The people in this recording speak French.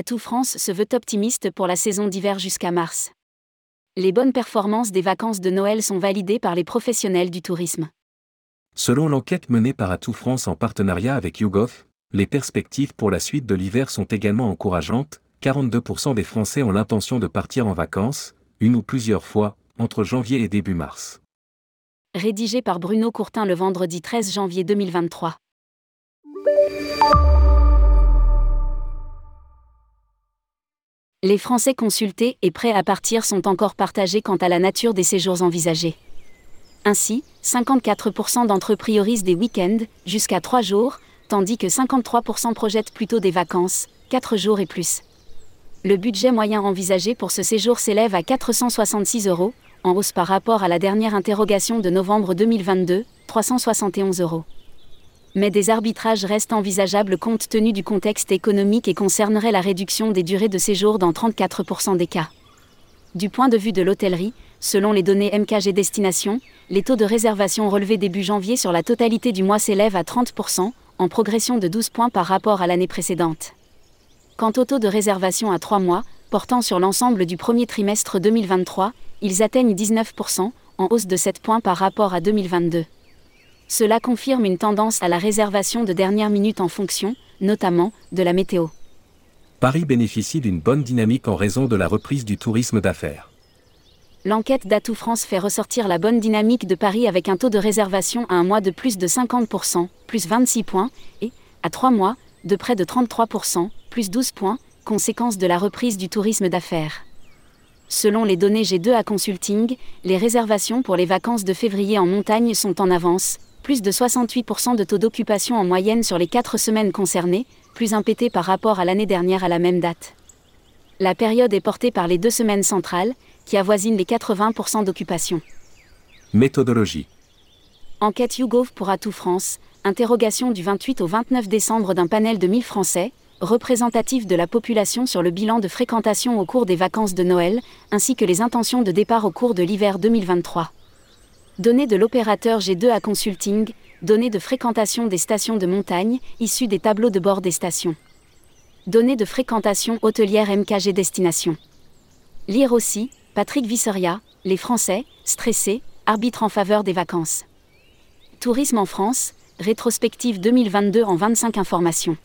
Atout France se veut optimiste pour la saison d'hiver jusqu'à mars. Les bonnes performances des vacances de Noël sont validées par les professionnels du tourisme. Selon l'enquête menée par Atout France en partenariat avec YouGov, les perspectives pour la suite de l'hiver sont également encourageantes. 42% des Français ont l'intention de partir en vacances, une ou plusieurs fois, entre janvier et début mars. Rédigé par Bruno Courtin le vendredi 13 janvier 2023. Les Français consultés et prêts à partir sont encore partagés quant à la nature des séjours envisagés. Ainsi, 54% d'entre eux priorisent des week-ends, jusqu'à 3 jours, tandis que 53% projettent plutôt des vacances, 4 jours et plus. Le budget moyen envisagé pour ce séjour s'élève à 466 euros, en hausse par rapport à la dernière interrogation de novembre 2022, 371 euros. Mais des arbitrages restent envisageables compte tenu du contexte économique et concerneraient la réduction des durées de séjour dans 34% des cas. Du point de vue de l'hôtellerie, selon les données MKG Destination, les taux de réservation relevés début janvier sur la totalité du mois s'élèvent à 30%, en progression de 12 points par rapport à l'année précédente. Quant au taux de réservation à 3 mois, portant sur l'ensemble du premier trimestre 2023, ils atteignent 19%, en hausse de 7 points par rapport à 2022. Cela confirme une tendance à la réservation de dernière minute en fonction, notamment, de la météo. Paris bénéficie d'une bonne dynamique en raison de la reprise du tourisme d'affaires. L'enquête d'Atout France fait ressortir la bonne dynamique de Paris avec un taux de réservation à un mois de plus de 50%, plus 26 points, et, à trois mois, de près de 33%, plus 12 points, conséquence de la reprise du tourisme d'affaires. Selon les données G2A Consulting, les réservations pour les vacances de février en montagne sont en avance, plus de 68% de taux d'occupation en moyenne sur les 4 semaines concernées, plus impété par rapport à l'année dernière à la même date. La période est portée par les deux semaines centrales, qui avoisine les 80% d'occupation. Méthodologie. Enquête YouGov pour Atout France, interrogation du 28 au 29 décembre d'un panel de 1000 Français, représentatifs de la population sur le bilan de fréquentation au cours des vacances de Noël, ainsi que les intentions de départ au cours de l'hiver 2023. Données de l'opérateur G2A Consulting, données de fréquentation des stations de montagne, issues des tableaux de bord des stations. Données de fréquentation hôtelière MKG Destination. Lire aussi, Patrick Visseria, Les Français, stressés, arbitre en faveur des vacances. Tourisme en France, rétrospective 2022 en 25 informations.